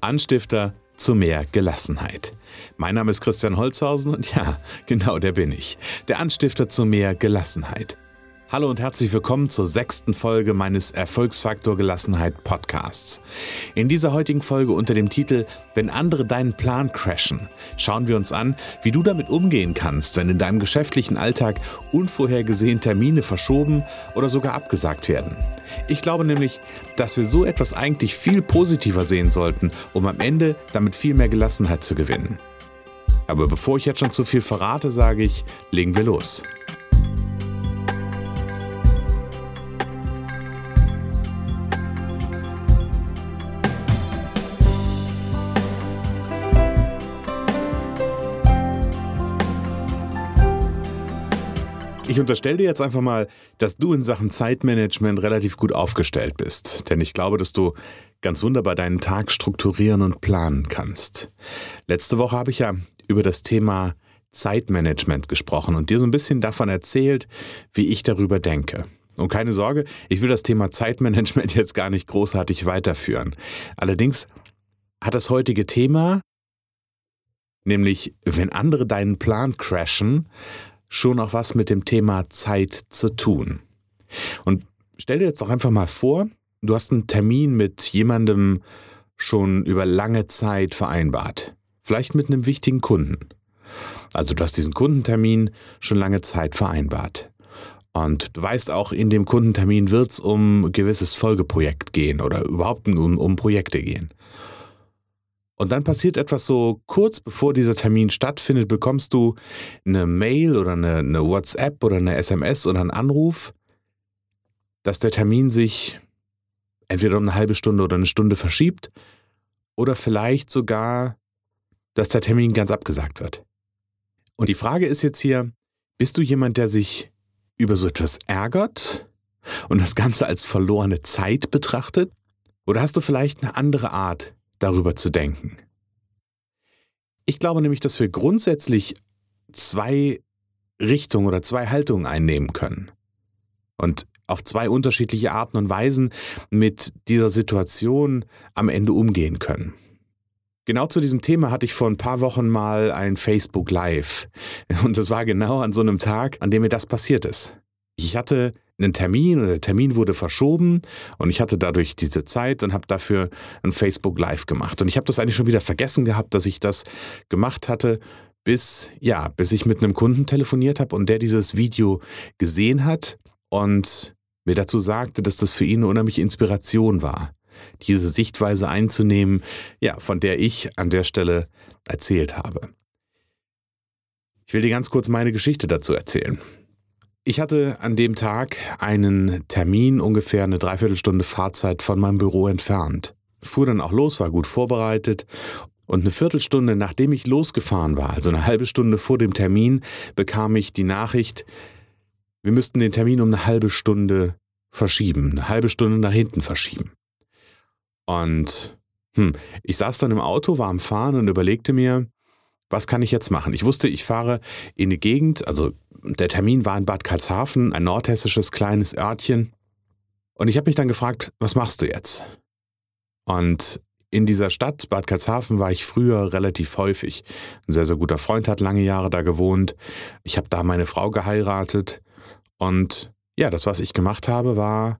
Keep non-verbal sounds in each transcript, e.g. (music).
Anstifter zu mehr Gelassenheit. Mein Name ist Christian Holzhausen und ja, genau der bin ich. Der Anstifter zu mehr Gelassenheit. Hallo und herzlich willkommen zur sechsten Folge meines Erfolgsfaktor Gelassenheit Podcasts. In dieser heutigen Folge unter dem Titel Wenn andere deinen Plan crashen, schauen wir uns an, wie du damit umgehen kannst, wenn in deinem geschäftlichen Alltag unvorhergesehen Termine verschoben oder sogar abgesagt werden. Ich glaube nämlich, dass wir so etwas eigentlich viel positiver sehen sollten, um am Ende damit viel mehr Gelassenheit zu gewinnen. Aber bevor ich jetzt schon zu viel verrate, sage ich, legen wir los. Ich unterstelle dir jetzt einfach mal, dass du in Sachen Zeitmanagement relativ gut aufgestellt bist. Denn ich glaube, dass du ganz wunderbar deinen Tag strukturieren und planen kannst. Letzte Woche habe ich ja über das Thema Zeitmanagement gesprochen und dir so ein bisschen davon erzählt, wie ich darüber denke. Und keine Sorge, ich will das Thema Zeitmanagement (laughs) jetzt gar nicht großartig weiterführen. Allerdings hat das heutige Thema, nämlich wenn andere deinen Plan crashen, schon auch was mit dem Thema Zeit zu tun. Und stell dir jetzt doch einfach mal vor, du hast einen Termin mit jemandem schon über lange Zeit vereinbart. Vielleicht mit einem wichtigen Kunden. Also du hast diesen Kundentermin schon lange Zeit vereinbart. Und du weißt auch, in dem Kundentermin wird es um ein gewisses Folgeprojekt gehen oder überhaupt um, um Projekte gehen. Und dann passiert etwas so kurz bevor dieser Termin stattfindet, bekommst du eine Mail oder eine, eine, WhatsApp oder eine SMS oder einen Anruf, dass der Termin sich entweder um eine halbe Stunde oder eine Stunde verschiebt oder vielleicht sogar, dass der Termin ganz abgesagt wird. Und die Frage ist jetzt hier, bist du jemand, der sich über so etwas ärgert und das Ganze als verlorene Zeit betrachtet? Oder hast du vielleicht eine andere Art, darüber zu denken. Ich glaube nämlich, dass wir grundsätzlich zwei Richtungen oder zwei Haltungen einnehmen können und auf zwei unterschiedliche Arten und Weisen mit dieser Situation am Ende umgehen können. Genau zu diesem Thema hatte ich vor ein paar Wochen mal ein Facebook Live. Und das war genau an so einem Tag, an dem mir das passiert ist. Ich hatte einen Termin oder der Termin wurde verschoben und ich hatte dadurch diese Zeit und habe dafür ein Facebook Live gemacht. Und ich habe das eigentlich schon wieder vergessen gehabt, dass ich das gemacht hatte, bis ja, bis ich mit einem Kunden telefoniert habe und der dieses Video gesehen hat und mir dazu sagte, dass das für ihn eine unheimliche Inspiration war, diese Sichtweise einzunehmen, ja, von der ich an der Stelle erzählt habe. Ich will dir ganz kurz meine Geschichte dazu erzählen. Ich hatte an dem Tag einen Termin ungefähr eine Dreiviertelstunde Fahrzeit von meinem Büro entfernt. Fuhr dann auch los, war gut vorbereitet und eine Viertelstunde nachdem ich losgefahren war, also eine halbe Stunde vor dem Termin, bekam ich die Nachricht, wir müssten den Termin um eine halbe Stunde verschieben, eine halbe Stunde nach hinten verschieben. Und hm, ich saß dann im Auto, war am Fahren und überlegte mir, was kann ich jetzt machen? Ich wusste, ich fahre in eine Gegend, also der Termin war in Bad Karlshafen, ein nordhessisches kleines Örtchen. Und ich habe mich dann gefragt, was machst du jetzt? Und in dieser Stadt, Bad Karlshafen, war ich früher relativ häufig. Ein sehr, sehr guter Freund hat lange Jahre da gewohnt. Ich habe da meine Frau geheiratet. Und ja, das, was ich gemacht habe, war,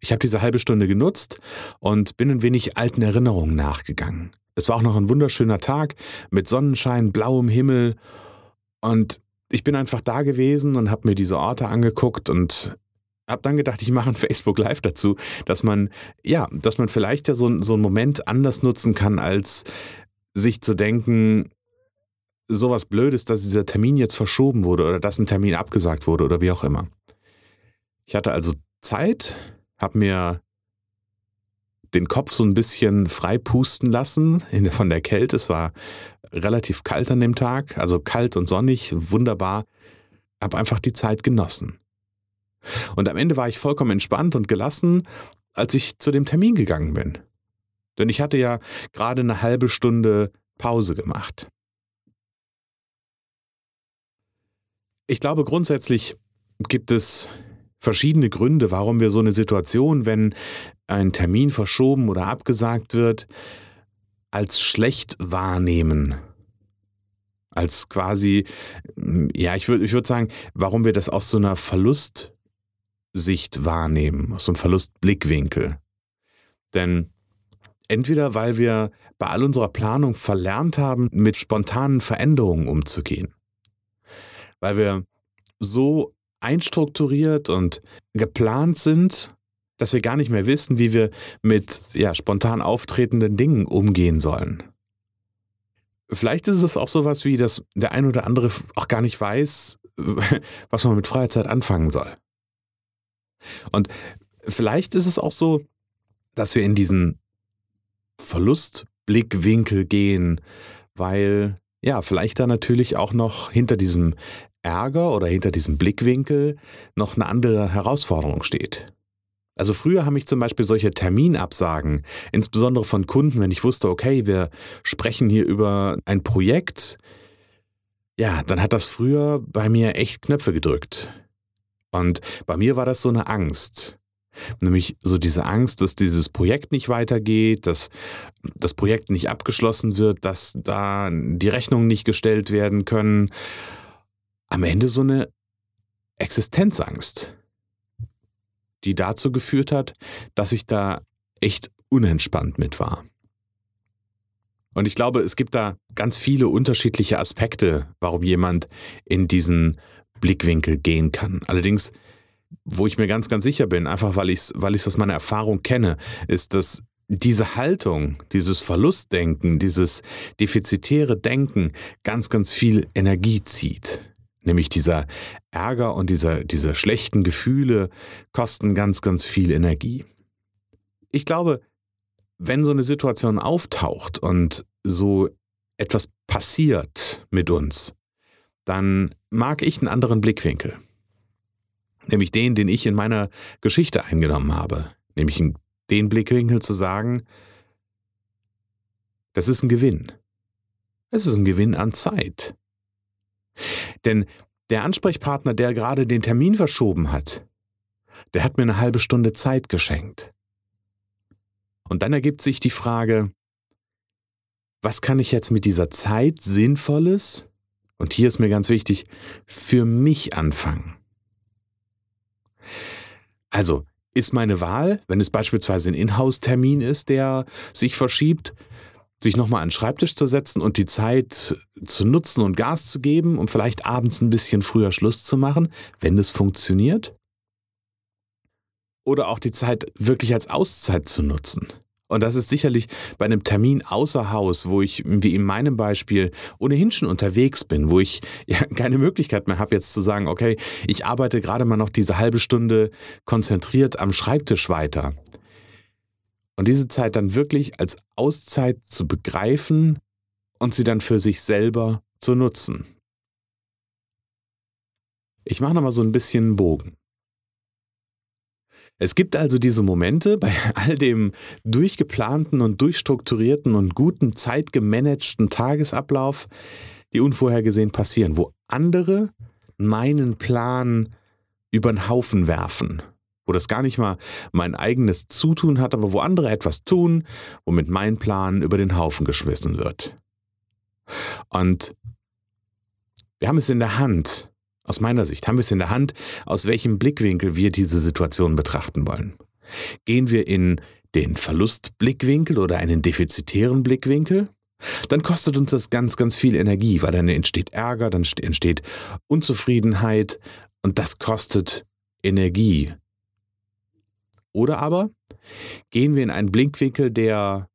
ich habe diese halbe Stunde genutzt und bin ein wenig alten Erinnerungen nachgegangen. Es war auch noch ein wunderschöner Tag mit Sonnenschein, blauem Himmel und ich bin einfach da gewesen und habe mir diese Orte angeguckt und habe dann gedacht, ich mache ein (laughs) Facebook Live dazu, dass man ja, dass man vielleicht ja so, so einen Moment anders nutzen kann, als sich zu denken, sowas Blödes, dass dieser Termin jetzt verschoben wurde oder dass ein Termin abgesagt wurde oder wie auch immer. Ich hatte also Zeit, habe mir den Kopf so ein bisschen frei pusten lassen von der Kälte. Es war relativ kalt an dem Tag, also kalt und sonnig, wunderbar. Habe einfach die Zeit genossen. Und am Ende war ich vollkommen entspannt und gelassen, als ich zu dem Termin gegangen bin. Denn ich hatte ja gerade eine halbe Stunde Pause gemacht. Ich glaube, grundsätzlich gibt es verschiedene Gründe, warum wir so eine Situation, wenn ein Termin verschoben oder abgesagt wird, als schlecht wahrnehmen. Als quasi, ja, ich würde ich würd sagen, warum wir das aus so einer Verlustsicht wahrnehmen, aus so einem Verlustblickwinkel. Denn entweder weil wir bei all unserer Planung verlernt haben, mit spontanen Veränderungen umzugehen. Weil wir so einstrukturiert und geplant sind, dass wir gar nicht mehr wissen, wie wir mit ja, spontan auftretenden Dingen umgehen sollen. Vielleicht ist es auch sowas wie, dass der ein oder andere auch gar nicht weiß, (laughs) was man mit Freizeit anfangen soll. Und vielleicht ist es auch so, dass wir in diesen Verlustblickwinkel gehen, weil ja, vielleicht da natürlich auch noch hinter diesem Ärger oder hinter diesem Blickwinkel noch eine andere Herausforderung steht. Also früher haben mich zum Beispiel solche Terminabsagen, insbesondere von Kunden, wenn ich wusste, okay, wir sprechen hier über ein Projekt, ja, dann hat das früher bei mir echt Knöpfe gedrückt. Und bei mir war das so eine Angst. Nämlich so diese Angst, dass dieses Projekt nicht weitergeht, dass das Projekt nicht abgeschlossen wird, dass da die Rechnungen nicht gestellt werden können. Am Ende so eine Existenzangst die dazu geführt hat, dass ich da echt unentspannt mit war. Und ich glaube, es gibt da ganz viele unterschiedliche Aspekte, warum jemand in diesen Blickwinkel gehen kann. Allerdings, wo ich mir ganz, ganz sicher bin, einfach weil ich es weil aus meiner Erfahrung kenne, ist, dass diese Haltung, dieses Verlustdenken, dieses defizitäre Denken ganz, ganz viel Energie zieht. Nämlich dieser Ärger und dieser, diese schlechten Gefühle kosten ganz, ganz viel Energie. Ich glaube, wenn so eine Situation auftaucht und so etwas passiert mit uns, dann mag ich einen anderen Blickwinkel. Nämlich den, den ich in meiner Geschichte eingenommen habe. Nämlich den Blickwinkel zu sagen, das ist ein Gewinn. Es ist ein Gewinn an Zeit. Denn der Ansprechpartner, der gerade den Termin verschoben hat, der hat mir eine halbe Stunde Zeit geschenkt. Und dann ergibt sich die Frage, was kann ich jetzt mit dieser Zeit Sinnvolles, und hier ist mir ganz wichtig, für mich anfangen? Also, ist meine Wahl, wenn es beispielsweise ein Inhouse-Termin ist, der sich verschiebt, sich nochmal an den Schreibtisch zu setzen und die Zeit zu nutzen und Gas zu geben, um vielleicht abends ein bisschen früher Schluss zu machen, wenn das funktioniert? Oder auch die Zeit wirklich als Auszeit zu nutzen. Und das ist sicherlich bei einem Termin außer Haus, wo ich, wie in meinem Beispiel, ohnehin schon unterwegs bin, wo ich (laughs) ja keine Möglichkeit mehr habe, jetzt zu sagen, okay, ich arbeite gerade mal noch diese halbe Stunde konzentriert am Schreibtisch weiter. Und diese Zeit dann wirklich als Auszeit zu begreifen und sie dann für sich selber zu nutzen. Ich mache nochmal so ein bisschen einen Bogen. Es gibt also diese Momente bei (laughs) all dem durchgeplanten und durchstrukturierten und guten zeitgemanagten Tagesablauf, die unvorhergesehen passieren, wo andere meinen Plan über den Haufen werfen wo das gar nicht mal mein eigenes Zutun hat, aber wo andere etwas tun, womit mein Plan über den Haufen geschmissen wird. Und wir haben es in der Hand, aus meiner Sicht, haben wir es in der Hand, aus welchem Blickwinkel wir diese Situation betrachten wollen. Gehen wir in den Verlustblickwinkel oder einen defizitären Blickwinkel, dann kostet uns das ganz, ganz viel Energie, weil dann entsteht Ärger, dann entsteht Unzufriedenheit und das kostet Energie. Oder aber gehen wir in einen Blinkwinkel, der,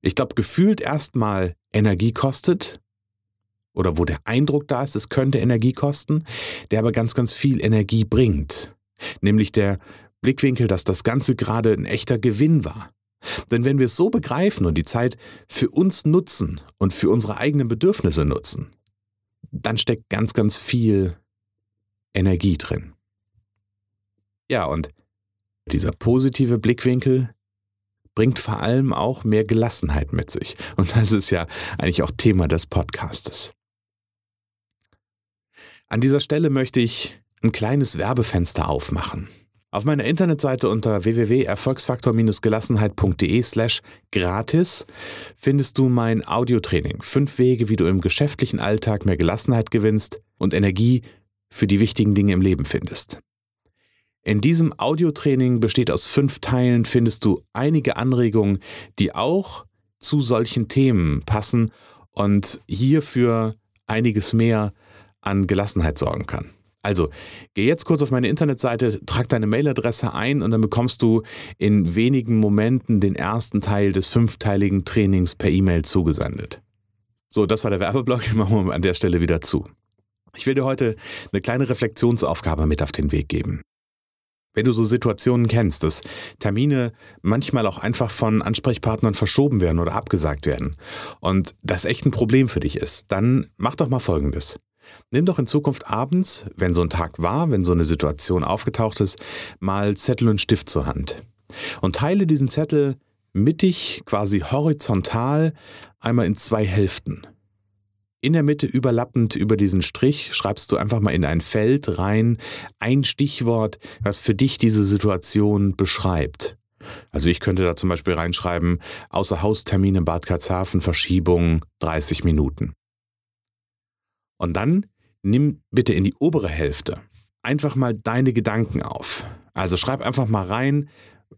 ich glaube, gefühlt erstmal Energie kostet, oder wo der Eindruck da ist, es könnte Energie kosten, der aber ganz, ganz viel Energie bringt. Nämlich der Blickwinkel, dass das Ganze gerade ein echter Gewinn war. Denn wenn wir es so begreifen und die Zeit für uns nutzen und für unsere eigenen Bedürfnisse nutzen, dann steckt ganz, ganz viel Energie drin. Ja, und dieser positive Blickwinkel bringt vor allem auch mehr Gelassenheit mit sich. Und das ist ja eigentlich auch Thema des Podcastes. An dieser Stelle möchte ich ein kleines Werbefenster aufmachen. Auf meiner Internetseite unter www.erfolgsfaktor-gelassenheit.de slash gratis findest du mein Audiotraining. Fünf Wege, wie du im geschäftlichen Alltag mehr Gelassenheit gewinnst und Energie für die wichtigen Dinge im Leben findest. In diesem Audiotraining besteht aus fünf Teilen, findest du einige Anregungen, die auch zu solchen Themen passen und hierfür einiges mehr an Gelassenheit sorgen kann. Also, geh jetzt kurz auf meine Internetseite, trag deine Mailadresse ein und dann bekommst du in wenigen Momenten den ersten Teil des fünfteiligen Trainings per E-Mail zugesendet. So, das war der Werbeblock, (laughs) machen wir an der Stelle wieder zu. Ich will dir heute eine kleine Reflexionsaufgabe mit auf den Weg geben. Wenn du so Situationen kennst, dass Termine manchmal auch einfach von Ansprechpartnern verschoben werden oder abgesagt werden und das echt ein Problem für dich ist, dann mach doch mal Folgendes. Nimm doch in Zukunft abends, wenn so ein Tag war, wenn so eine Situation aufgetaucht ist, mal Zettel und Stift zur Hand. Und teile diesen Zettel mittig, quasi horizontal, einmal in zwei Hälften. In der Mitte überlappend über diesen Strich schreibst du einfach mal in ein Feld rein ein Stichwort, was für dich diese Situation beschreibt. Also ich könnte da zum Beispiel reinschreiben, außer Haustermin in Bad Karlshafen, Verschiebung 30 Minuten. Und dann nimm bitte in die obere Hälfte einfach mal deine Gedanken auf. Also schreib einfach mal rein,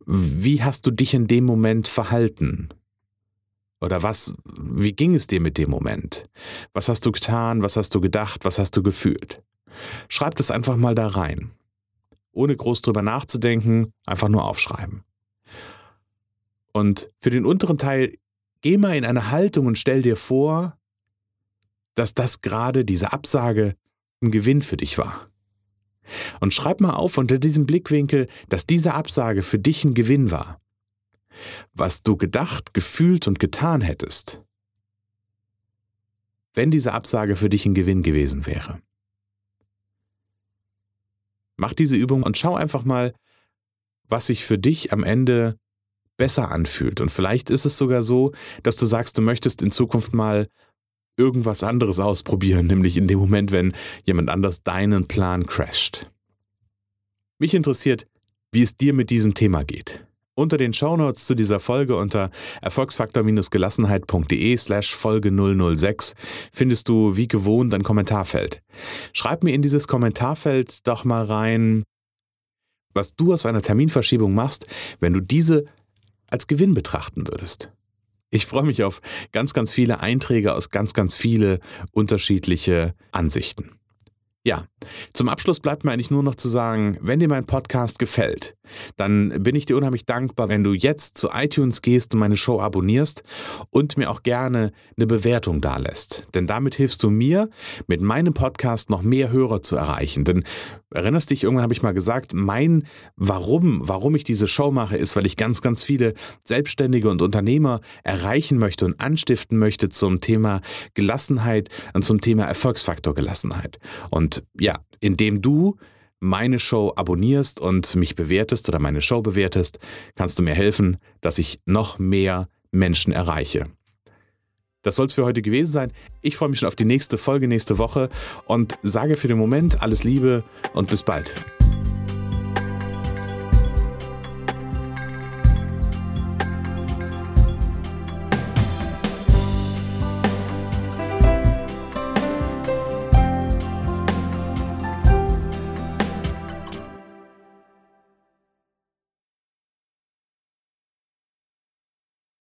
wie hast du dich in dem Moment verhalten? Oder was, wie ging es dir mit dem Moment? Was hast du getan? Was hast du gedacht? Was hast du gefühlt? Schreib das einfach mal da rein. Ohne groß drüber nachzudenken, einfach nur aufschreiben. Und für den unteren Teil, geh mal in eine Haltung und stell dir vor, dass das gerade diese Absage ein Gewinn für dich war. Und schreib mal auf unter diesem Blickwinkel, dass diese Absage für dich ein Gewinn war. Was du gedacht, gefühlt und getan hättest, wenn diese Absage für dich ein Gewinn gewesen wäre. Mach diese Übung und schau einfach mal, was sich für dich am Ende besser anfühlt. Und vielleicht ist es sogar so, dass du sagst, du möchtest in Zukunft mal irgendwas anderes ausprobieren, (laughs) nämlich in dem Moment, wenn jemand anders deinen Plan crasht. Mich interessiert, wie es dir mit diesem Thema geht. Unter den Shownotes zu dieser Folge unter erfolgsfaktor-gelassenheit.de slash Folge 006 findest du wie gewohnt ein Kommentarfeld. Schreib mir in dieses Kommentarfeld doch mal rein, was du aus einer Terminverschiebung machst, wenn du diese als Gewinn betrachten würdest. Ich freue mich auf ganz, ganz viele Einträge aus ganz, ganz viele unterschiedliche Ansichten. Ja, zum Abschluss bleibt mir eigentlich nur noch zu sagen, wenn dir mein Podcast gefällt, dann bin ich dir unheimlich dankbar, wenn du jetzt zu iTunes gehst und meine Show abonnierst und mir auch gerne eine Bewertung dalässt. Denn damit hilfst du mir, mit meinem Podcast noch mehr Hörer zu erreichen. Denn erinnerst dich, irgendwann habe ich mal gesagt, mein Warum, warum ich diese Show mache, ist, weil ich ganz, ganz viele Selbstständige und Unternehmer erreichen möchte und anstiften möchte zum Thema Gelassenheit und zum Thema Erfolgsfaktor Gelassenheit. Und indem du meine Show abonnierst und mich bewertest oder meine Show bewertest, kannst du mir helfen, dass ich noch mehr Menschen erreiche. Das soll es für heute gewesen sein. Ich freue mich schon auf die nächste Folge nächste Woche und sage für den Moment alles Liebe und bis bald.